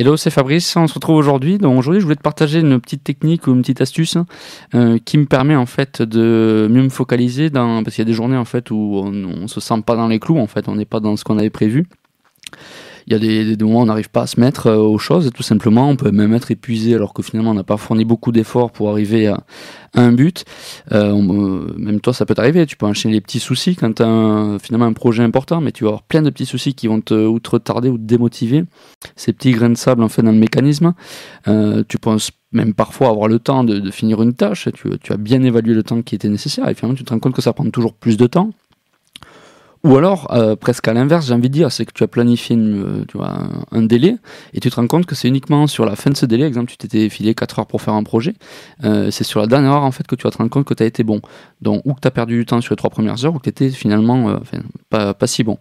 Hello, c'est Fabrice. On se retrouve aujourd'hui. Donc aujourd'hui, je voulais te partager une petite technique ou une petite astuce euh, qui me permet en fait de mieux me focaliser dans parce qu'il y a des journées en fait où on, on se sent pas dans les clous en fait, on n'est pas dans ce qu'on avait prévu il y a des, moments où on n'arrive pas à se mettre euh, aux choses, tout simplement. On peut même être épuisé alors que finalement on n'a pas fourni beaucoup d'efforts pour arriver à, un but. Euh, euh, même toi, ça peut t'arriver. Tu peux enchaîner les petits soucis quand tu as finalement un projet important, mais tu vas avoir plein de petits soucis qui vont te, ou te retarder ou te démotiver. Ces petits grains de sable en fait dans le mécanisme. tu penses même parfois avoir le temps de, finir une tâche. Tu, as bien évalué le temps qui était nécessaire et finalement tu te rends compte que ça prend toujours plus de temps. Ou alors, euh, presque à l'inverse, j'ai envie de dire, c'est que tu as planifié une, euh, tu vois, un, délai et tu te rends compte que c'est uniquement sur la fin de ce délai, exemple, tu t'étais filé 4 heures pour faire un projet, euh, c'est sur la dernière heure en fait que tu vas te rendre compte que tu as été bon. Donc, ou que tu as perdu du temps sur les 3 premières heures ou que tu étais finalement pas, pas, si bon.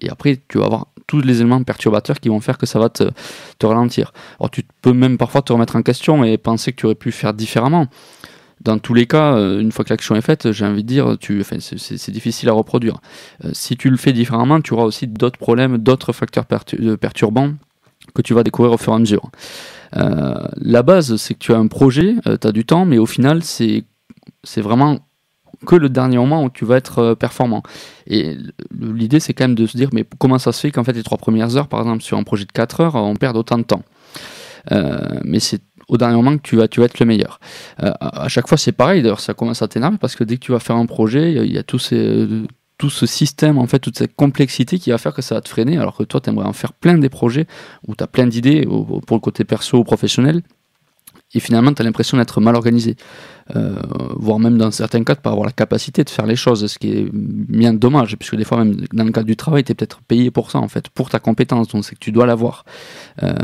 Et après, tu vas avoir tous les éléments perturbateurs qui vont faire que ça va te, te ralentir. Alors, tu peux même parfois te remettre en question et penser que tu aurais pu faire différemment dans tous les cas, euh, une fois que l'action est faite, j'ai envie de dire, tu, c'est difficile à reproduire. Euh, si tu le fais différemment, tu auras aussi d'autres problèmes, d'autres facteurs euh, perturbants que tu vas découvrir au fur et à mesure. la base, c'est que tu as un projet, tu as du temps, mais au final, c'est vraiment que le dernier moment où tu vas être performant. Et l'idée, c'est quand même de se dire, mais comment ça se fait qu'en fait, les trois premières heures, par exemple, sur un projet de 4 heures, on perd autant de temps? Mais c'est au dernier moment que tu vas, tu vas être le meilleur. Euh, à chaque fois, c'est pareil. D'ailleurs, ça commence à t'énerver parce que dès que tu vas faire un projet, il y, a, tout, tout ce système, en fait, toute cette complexité qui va faire que ça va te freiner. Alors que toi, tu aimerais en faire plein des projets où tu as plein d'idées pour le côté perso ou professionnel et finalement tu as l'impression d'être mal organisé, euh, voire même dans certains cas de pas avoir la capacité de faire les choses, ce qui est bien dommage, puisque des fois même dans le cadre du travail, tu es peut-être payé pour ça en fait, pour ta compétence, donc c'est que tu dois l'avoir. Euh,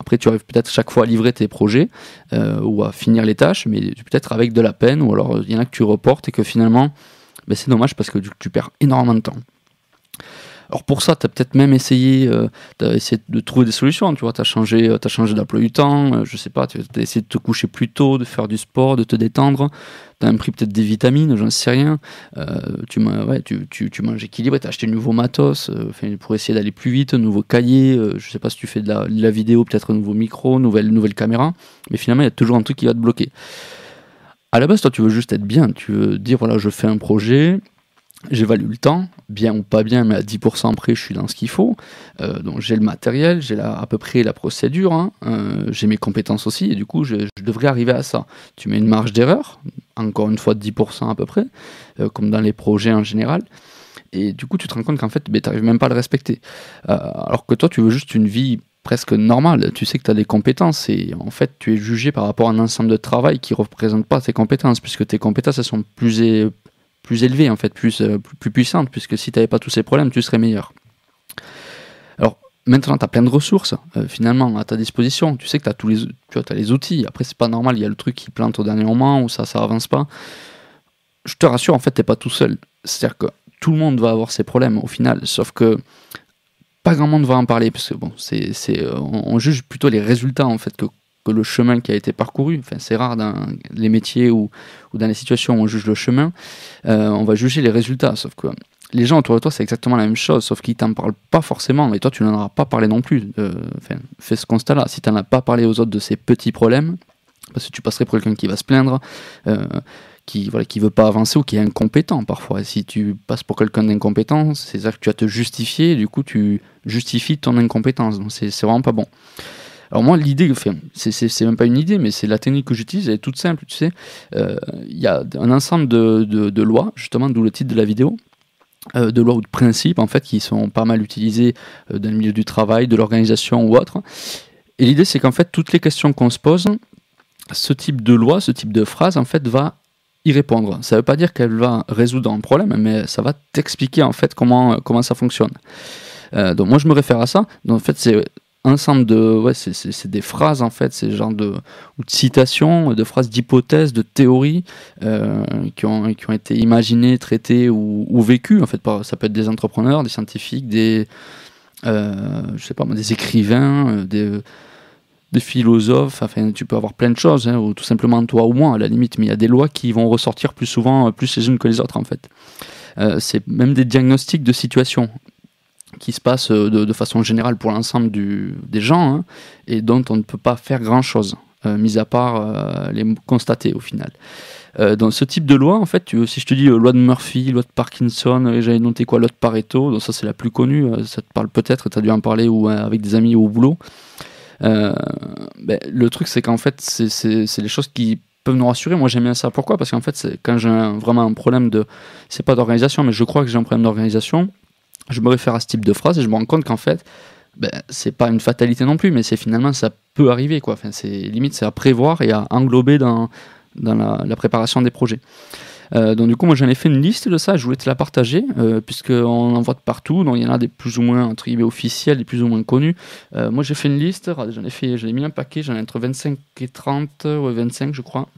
après tu arrives peut-être chaque fois à livrer tes projets euh, ou à finir les tâches, mais peut-être avec de la peine, ou alors il y en a que tu reportes et que finalement ben, c'est dommage parce que tu perds énormément de temps. Alors pour ça, tu as peut-être même essayé, euh, de trouver des solutions, tu vois, tu as changé, euh, changé d'emploi du temps, euh, je sais pas, tu as essayé de te coucher plus tôt, de faire du sport, de te détendre, tu as pris peut-être des vitamines, j'en sais rien, tu, tu, manges équilibré, tu as acheté un nouveau matos pour essayer d'aller plus vite, un nouveau cahier, je sais pas si tu fais de la, de la vidéo, peut-être un nouveau micro, nouvelle, nouvelle caméra, mais finalement il y a toujours un truc qui va te bloquer. À la base, toi, tu veux juste être bien, tu veux dire, voilà, je fais un projet, j'évalue le temps, bien ou pas bien, mais à 10% près, je suis dans ce qu'il faut. Euh, donc j'ai le matériel, j'ai à peu près la procédure, hein. euh, j'ai mes compétences aussi, et du coup, je, devrais arriver à ça. Tu mets une marge d'erreur, encore une fois de 10% à peu près, euh, comme dans les projets en général. Et du coup, tu te rends compte qu'en fait, ben, tu n'arrives même pas à le respecter. alors que toi, tu veux juste une vie presque normale. Tu sais que tu as des compétences et en fait, tu es jugé par rapport à un ensemble de travail qui ne représente pas tes compétences, puisque tes compétences, elles sont plus, plus élevée, en fait, plus, euh, plus, puissante, puisque si tu n'avais pas tous ces problèmes, tu serais meilleur. Alors, maintenant, tu as plein de ressources, euh, finalement, à ta disposition. Tu sais que as tous les, tu as les outils. Après, c'est pas normal, il y a le truc qui plante au dernier moment, ou ça, ça avance pas. Je te rassure, en fait, tu pas tout seul. C'est-à-dire que tout le monde va avoir ses problèmes, au final, sauf que pas grand monde va en parler, parce que bon, c'est, euh, on juge plutôt les résultats, en fait, que le chemin qui a été parcouru. Enfin, c'est rare dans les métiers ou, dans les situations où on juge le chemin. Euh, on va juger les résultats. Sauf que les gens autour de toi, c'est exactement la même chose, sauf qu'ils t'en parlent pas forcément. Et toi, tu n'en auras pas parlé non plus. Euh, fais ce constat-là. Si tu n'en as pas parlé aux autres de ces petits problèmes, parce que tu passerais pour quelqu'un qui va se plaindre, euh, qui voilà, qui veut pas avancer ou qui est incompétent parfois. Si tu passes pour quelqu'un d'incompétent, c'est-à-dire que tu vas te justifier, du coup tu justifies ton incompétence. Donc c'est vraiment pas bon. Alors moi, l'idée, enfin, c'est même pas une idée, mais c'est la technique que j'utilise, elle est toute simple, tu sais. Euh, il y a un ensemble de, lois, justement, d'où le titre de la vidéo, euh, de lois ou de principes, en fait, qui sont pas mal utilisés euh, dans le milieu du travail, de l'organisation ou autre. Et l'idée, c'est qu'en fait, toutes les questions qu'on se pose, ce type de loi, ce type de phrase, en fait, va y répondre. Ça ne veut pas dire qu'elle va résoudre un problème, mais ça va t'expliquer, en fait, comment, comment ça fonctionne. donc moi, je me réfère à ça. Donc, en fait, c'est ensemble de ouais c'est des phrases en fait c'est genre de ou de citations de phrases d'hypothèses de théories euh, qui ont qui ont été imaginées traitées ou, vécues en fait ça peut être des entrepreneurs des scientifiques des euh, je sais pas des écrivains euh, des des philosophes, enfin tu peux avoir plein de choses, hein, ou tout simplement toi ou moi à la limite, mais il y a des lois qui vont ressortir plus souvent, plus les unes que les autres en fait. c'est même des diagnostics de situation qui se passe de, façon générale pour l'ensemble des gens hein, et dont on ne peut pas faire grand-chose, mis à part les constater au final. dans ce type de loi, en fait, si je te dis loi de Murphy, loi de Parkinson, j'avais noté quoi, loi de Pareto, donc ça c'est la plus connue, ça te parle peut-être, tu as dû en parler ou avec des amis au boulot. Ben, le truc c'est qu'en fait, c'est les choses qui peuvent nous rassurer. Moi, j'aime bien ça. Pourquoi? Parce qu'en fait, quand j'ai vraiment un problème de. C'est pas d'organisation, mais je crois que j'ai un problème d'organisation. Je me réfère à ce type de phrase et je me rends compte qu'en fait, ben, c'est pas une fatalité non plus, mais c'est finalement, ça peut arriver. Quoi. Enfin, c'est limite, c'est à prévoir et à englober dans, la, préparation des projets. Euh, donc du coup, moi j'en ai fait une liste de ça, je voulais te la partager, euh, puisqu'on en voit de partout, donc il y en a des plus ou moins entre guillemets officiels, des plus ou moins connus. Euh, moi j'ai fait une liste, j'en ai fait, j'en ai mis un paquet, j'en ai entre 25 et 30, ou 25 je crois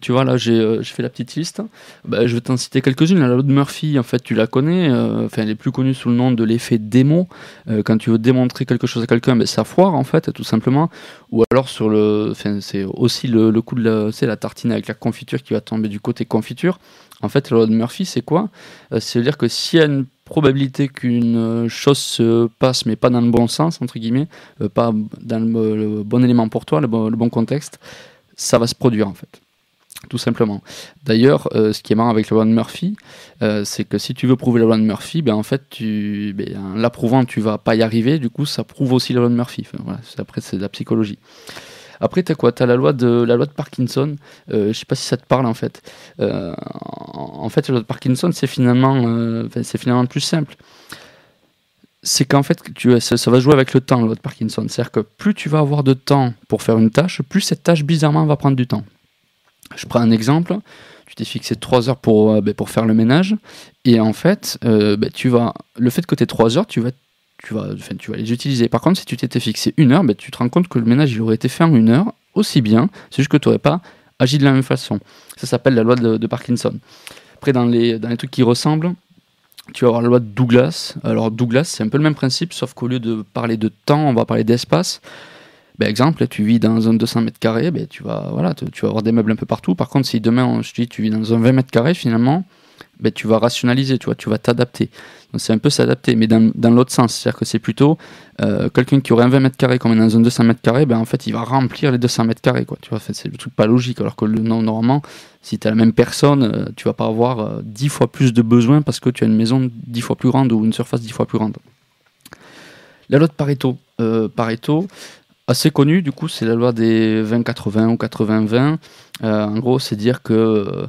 tu vois, là, euh, j'ai fait la petite liste. Bah, je vais t'en citer quelques-unes. La loi de Murphy, en fait, tu la connais. Euh, elle est plus connue sous le nom de l'effet démo. Euh, quand tu veux démontrer quelque chose à quelqu'un, ben, ça foire, en fait, tout simplement. Ou alors, sur le, c'est aussi le, coup de la, la tartine avec la confiture qui va tomber du côté confiture. En fait, la loi de Murphy, c'est quoi? C'est-à-dire que s'il y a une probabilité qu'une chose se passe, mais pas dans le bon sens, entre guillemets, pas dans le, bon élément pour toi, le bon contexte, ça va se produire, en fait tout simplement. D'ailleurs, euh, ce qui est marrant avec la loi de Murphy, euh, c'est que si tu veux prouver la loi de Murphy, ben en fait, tu, ben, en l'approuvant, tu vas pas y arriver. Du coup, ça prouve aussi la loi de Murphy. voilà, après, c'est de la psychologie. Après, tu as quoi? Tu as la loi de, la loi de Parkinson. Euh, je sais pas si ça te parle en fait. en fait, la loi de Parkinson, c'est finalement, c'est finalement plus simple. C'est qu'en fait, ça, ça, va jouer avec le temps, la loi de Parkinson. C'est-à-dire que plus tu vas avoir de temps pour faire une tâche, plus cette tâche, bizarrement, va prendre du temps. Je prends un exemple. Tu t'es fixé 3 heures pour, euh, ben, pour faire le ménage. Et en fait, euh, ben, tu vas, le fait que tu aies 3 heures, tu vas, tu, vas, tu vas les utiliser. Par contre, si tu t'étais fixé une heure, ben, tu te rends compte que le ménage il aurait été fait en une heure aussi bien. C'est juste que tu n'aurais pas agi de la même façon. Ça s'appelle la loi de, de, Parkinson. Après, dans les, dans les trucs qui ressemblent, tu vas avoir la loi de Douglas. Alors, Douglas, c'est un peu le même principe, sauf qu'au lieu de parler de temps, on va parler d'espace. Ben, exemple, tu vis dans un 200 mètres carrés, ben, tu, vas, voilà, tu, vas avoir des meubles un peu partout. Par contre, si demain, je te dis, tu vis dans un 20 mètres carrés, finalement, ben, tu vas rationaliser, tu vois, tu vas t'adapter. Donc c'est un peu s'adapter, mais dans, l'autre sens. C'est-à-dire que c'est plutôt euh, quelqu'un qui aurait un 20 mètres carrés comme dans un 200 mètres carrés, ben, en fait, il va remplir les 200 mètres carrés. Quoi. Tu vois, c'est le truc pas logique. Alors que le, normalement, si tu es la même personne, euh, tu vas pas avoir euh, 10 fois plus de besoins parce que tu as une maison 10 fois plus grande ou une surface 10 fois plus grande. La loi de Pareto. Euh, Pareto, assez connu, du coup, c'est la loi des 20-80 ou 80-20. Euh, en gros, c'est dire que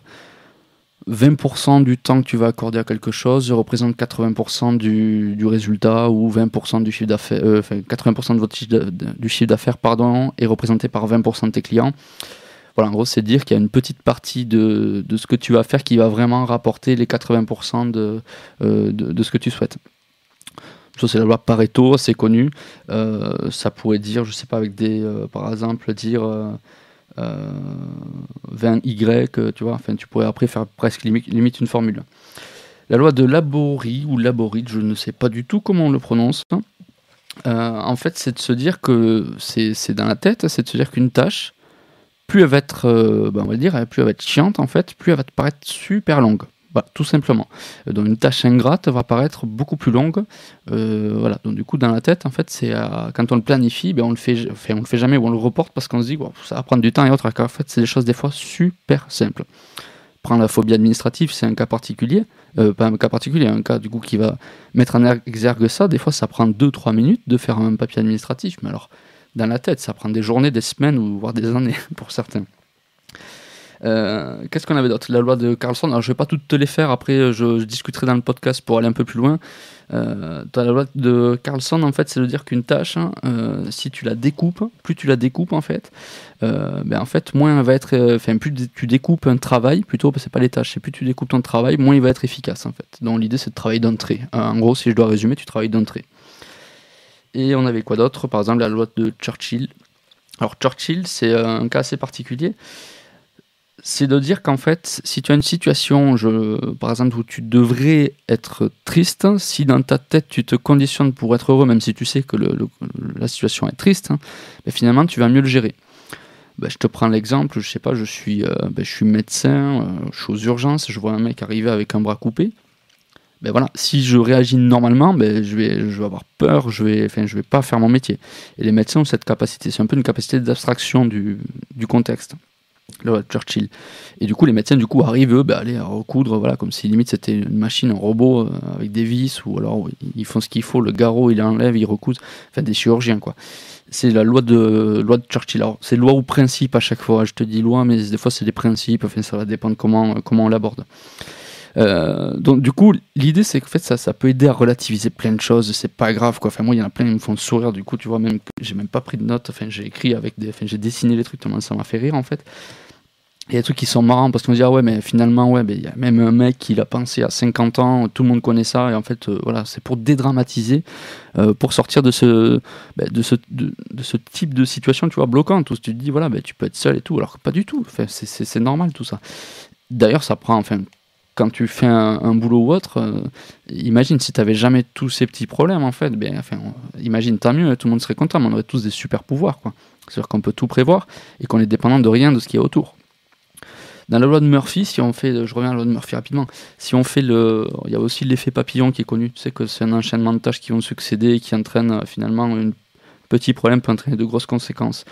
20% du temps que tu vas accorder à quelque chose représente 80% du, du, résultat ou 20% du chiffre d'affaires, euh, enfin 80% de votre chiffre du chiffre d'affaires pardon, est représenté par 20% de tes clients. Voilà, en gros, c'est dire qu'il y a une petite partie de, de, ce que tu vas faire qui va vraiment rapporter les 80% de, euh, de, de ce que tu souhaites. Ça, c'est la loi Pareto, c'est connu. Euh, ça pourrait dire, je sais pas, avec des, euh, par exemple, dire 20Y, euh, tu vois. Enfin, tu pourrais après faire presque limite, limite une formule. La loi de Labori ou Laborit, je ne sais pas du tout comment on le prononce. en fait, c'est de se dire que c'est dans la tête, c'est de se dire qu'une tâche, plus elle va être, ben, on va dire, plus elle va être chiante en fait, plus elle va te paraître super longue. Bah, tout simplement. Euh, donc une tâche ingrate va paraître beaucoup plus longue. Euh, voilà. Donc du coup, dans la tête, en fait, quand on le planifie, ben, on le fait, on le fait jamais ou on le reporte parce qu'on se dit ça va prendre du temps et autres. En fait, c'est des choses des fois super simples. Prends la phobie administrative, c'est un cas particulier, euh, pas un cas particulier, un cas du coup qui va mettre en exergue ça. Des fois, ça prend 2-3 minutes de faire un papier administratif, mais alors dans la tête, ça prend des journées, des semaines ou voire des années pour certains. Euh, qu'est-ce qu'on avait d'autre? La loi de Carlson. Alors, je vais pas toutes te les faire. Après, je, discuterai dans le podcast pour aller un peu plus loin. Euh, la loi de Carlson, en fait, c'est de dire qu'une tâche, hein, euh, si tu la découpes, plus tu la découpes, en fait, euh, ben, en fait, moins va être. Enfin, plus tu découpes un travail, plutôt, c'est pas les tâches, c'est plus tu découpes ton travail, moins il va être efficace, en fait. Donc, l'idée, c'est de travailler d'entrée. en gros, si je dois résumer, tu travailles d'entrée. Et on avait quoi d'autre? Par exemple, la loi de Churchill. Alors, Churchill, c'est un cas assez particulier c'est de dire qu'en fait, si tu as une situation, je, par exemple, où tu devrais être triste, si dans ta tête tu te conditionnes pour être heureux, même si tu sais que la situation est triste, hein, ben finalement tu vas mieux le gérer. Ben, je te prends l'exemple, je sais pas, je suis, euh, ben, je suis médecin, euh, je suis aux urgences, je vois un mec arriver avec un bras coupé. ben voilà, si je réagis normalement, je, vais, je vais avoir peur, je vais, je vais pas faire mon métier. Et les médecins ont cette capacité, c'est un peu une capacité d'abstraction du contexte. Le Churchill. Et du coup, les médecins du coup arrivent eux, aller à recoudre, voilà, comme si limite c'était une machine, un robot euh, avec des vis, ou alors ils font ce qu'il faut, le garrot il enlève, ils recousent, enfin des chirurgiens quoi. C'est la loi de loi de Churchill. Alors c'est loi ou principe à chaque fois. Je te dis loi, mais des fois c'est des principes. Enfin ça va dépendre comment comment on l'aborde. Euh, donc du coup, l'idée c'est qu'en fait ça, ça peut aider à relativiser plein de choses. C'est pas grave quoi. Enfin moi il y en a plein qui me font sourire. Du coup tu vois même j'ai même pas pris de notes. Enfin j'ai écrit avec des, j'ai dessiné les trucs tellement ça m'a fait rire en fait. Il y a des trucs qui sont marrants parce qu'on dit ah ouais mais finalement ouais il y a même un mec qui l'a pensé à 50 ans, tout le monde connaît ça et en fait euh, voilà c'est pour dédramatiser, euh, pour sortir de ce, bah, de ce de, ce type de situation tu vois bloquante où tu te dis voilà bah, tu peux être seul et tout alors que pas du tout, enfin, c'est normal tout ça. D'ailleurs ça prend enfin quand tu fais un, boulot ou autre, euh, imagine si tu n'avais jamais tous ces petits problèmes, en fait, bien, enfin, imagine, tant mieux, tout le monde serait content, mais on aurait tous des super pouvoirs. C'est-à-dire qu'on peut tout prévoir et qu'on est dépendant de rien de ce qui est autour. Dans la loi de Murphy, si on fait, je reviens à la loi de Murphy rapidement, si on fait le, il y a aussi l'effet papillon qui est connu, tu sais que c'est un enchaînement de tâches qui vont succéder, qui entraîne euh, finalement un petit problème peut entraîner de grosses conséquences.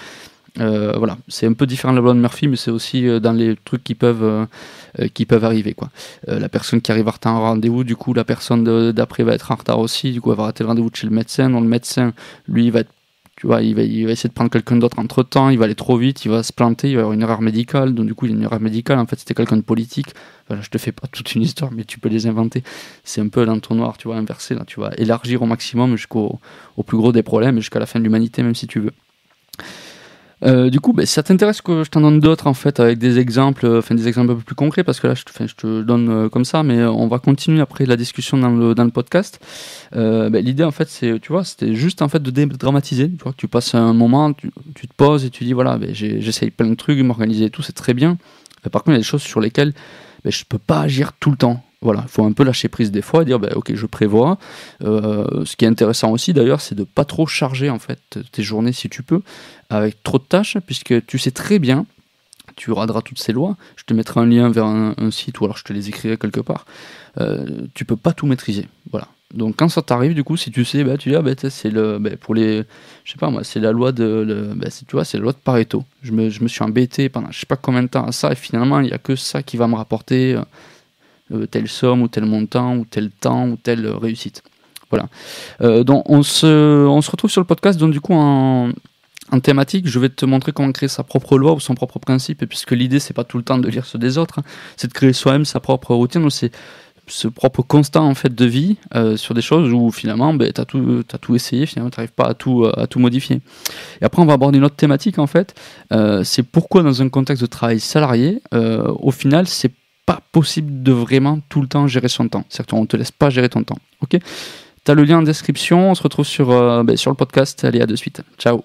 Euh, voilà, c'est un peu différent de la loi de Murphy, mais c'est aussi euh, dans les trucs qui peuvent, euh, qui peuvent arriver. Quoi. la personne qui arrive en retard en rendez-vous, du coup, la personne d'après va être en retard aussi, du coup, elle va rater le rendez-vous chez le médecin. Donc, le médecin, lui, va tu vois, il va, il va essayer de prendre quelqu'un d'autre entre temps, il va aller trop vite, il va se planter, il va y avoir une erreur médicale. Donc, du coup, il y a une erreur médicale. En fait, c'était quelqu'un de politique. Voilà, je te fais pas toute une histoire, mais tu peux les inventer. C'est un peu l'entonnoir, tu vois, inversé. Là, tu vas élargir au maximum jusqu'au au plus gros des problèmes, jusqu'à la fin de l'humanité, même si tu veux. Euh, du coup, bah, ça t'intéresse que je t'en donne d'autres en fait avec des exemples, euh, enfin des exemples un peu plus concrets parce que là, je, je te donne euh, comme ça, mais on va continuer après la discussion dans le, dans le podcast. Bah, l'idée en fait, c'est, tu vois, c'était juste en fait de dédramatiser. Tu vois, tu passes un moment, tu, te poses et tu dis voilà, bah, j'essaye plein de trucs, m'organiser et tout, c'est très bien. par contre, il y a des choses sur lesquelles je peux pas agir tout le temps. Voilà, il faut un peu lâcher prise des fois et dire, bah, ok, je prévois. Euh, ce qui est intéressant aussi d'ailleurs, c'est de pas trop charger en fait tes journées si tu peux, avec trop de tâches, puisque tu sais très bien, tu raderas toutes ces lois. Je te mettrai un lien vers un, site ou alors je te les écrirai quelque part. Euh, tu peux pas tout maîtriser, voilà. Donc quand ça t'arrive, du coup, si tu sais, bah, tu dis, ah, bah, c'est le, bah, pour les, je sais pas moi, c'est la loi de, tu vois, c'est la loi de Pareto. Je me, je me suis embêté pendant je sais pas combien de temps à ça et finalement il y a que ça qui va me rapporter. Euh, euh, telle somme ou tel montant ou tel temps ou telle réussite. Voilà. Euh, donc on se, on se retrouve sur le podcast donc du coup en, en thématique, je vais te montrer comment créer sa propre loi ou son propre principe, puisque l'idée c'est pas tout le temps de lire ceux des autres, hein, c'est de créer soi-même sa propre routine, donc c'est ce propre constant en fait de vie euh, sur des choses où finalement ben, tu as tout, tout essayé, finalement tu n'arrives pas à tout, à tout modifier. Et après on va aborder une autre thématique en fait, c'est pourquoi dans un contexte de travail salarié, au final c'est pas possible de vraiment tout le temps gérer son temps. C'est-à-dire qu'on te laisse pas gérer ton temps. Ok? Tu as le lien en description. On se retrouve sur, euh, ben, sur le podcast. Allez, à de suite. Ciao.